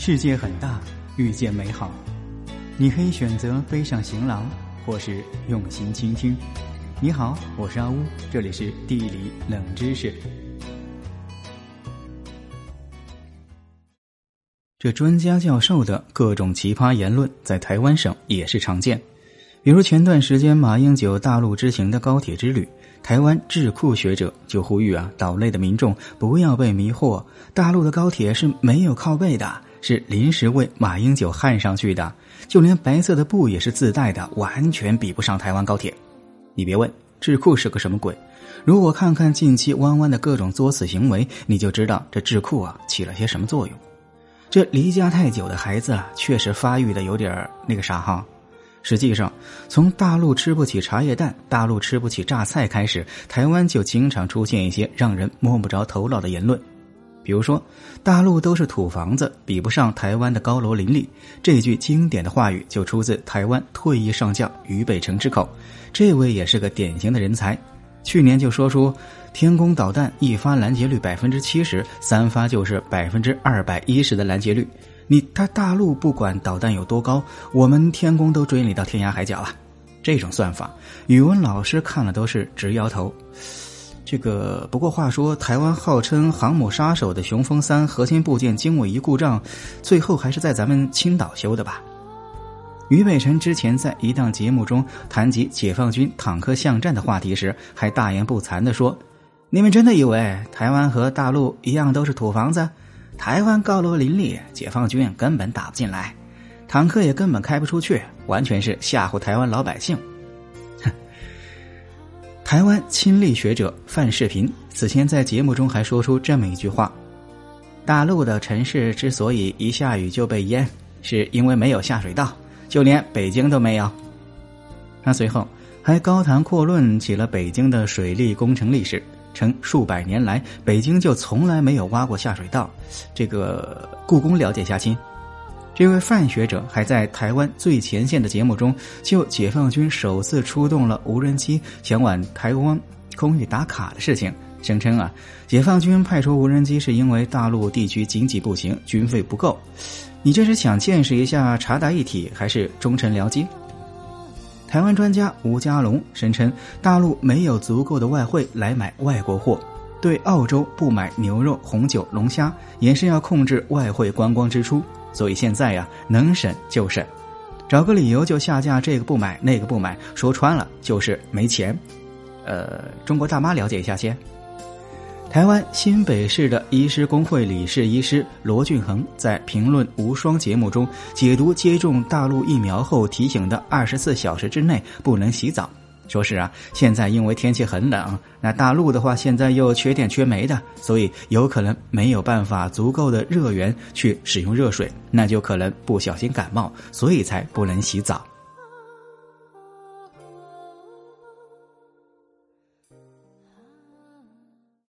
世界很大，遇见美好。你可以选择背上行囊，或是用心倾听。你好，我是阿乌，这里是地理冷知识。这专家教授的各种奇葩言论，在台湾省也是常见。比如前段时间马英九大陆之行的高铁之旅，台湾智库学者就呼吁啊，岛内的民众不要被迷惑，大陆的高铁是没有靠背的。是临时为马英九焊上去的，就连白色的布也是自带的，完全比不上台湾高铁。你别问智库是个什么鬼，如果看看近期弯弯的各种作死行为，你就知道这智库啊起了些什么作用。这离家太久的孩子啊，确实发育的有点那个啥哈。实际上，从大陆吃不起茶叶蛋、大陆吃不起榨菜开始，台湾就经常出现一些让人摸不着头脑的言论。比如说，大陆都是土房子，比不上台湾的高楼林立。这句经典的话语就出自台湾退役上将俞北辰之口。这位也是个典型的人才，去年就说出天宫导弹一发拦截率百分之七十，三发就是百分之二百一十的拦截率。你他大陆不管导弹有多高，我们天宫都追你到天涯海角了。这种算法，语文老师看了都是直摇头。这个不过话说，台湾号称航母杀手的雄风三核心部件经纬仪故障，最后还是在咱们青岛修的吧？俞北辰之前在一档节目中谈及解放军坦克巷战的话题时，还大言不惭地说：“你们真的以为台湾和大陆一样都是土房子？台湾高楼林立，解放军根本打不进来，坦克也根本开不出去，完全是吓唬台湾老百姓。”台湾亲历学者范世平此前在节目中还说出这么一句话：“大陆的城市之所以一下雨就被淹，是因为没有下水道，就连北京都没有。”他随后还高谈阔论起了北京的水利工程历史，称数百年来北京就从来没有挖过下水道。这个故宫了解下亲。这位范学者还在台湾最前线的节目中，就解放军首次出动了无人机前往台湾空域打卡的事情，声称啊，解放军派出无人机是因为大陆地区经济不行，军费不够。你这是想见识一下查达一体，还是忠臣僚机？台湾专家吴家龙声称，大陆没有足够的外汇来买外国货，对澳洲不买牛肉、红酒、龙虾，也是要控制外汇观光支出。所以现在呀，能省就省，找个理由就下架这个不买那个不买，说穿了就是没钱。呃，中国大妈了解一下先。台湾新北市的医师工会理事医师罗俊恒在评论无双节目中解读接种大陆疫苗后提醒的二十四小时之内不能洗澡。说是啊，现在因为天气很冷，那大陆的话现在又缺电缺煤的，所以有可能没有办法足够的热源去使用热水，那就可能不小心感冒，所以才不能洗澡。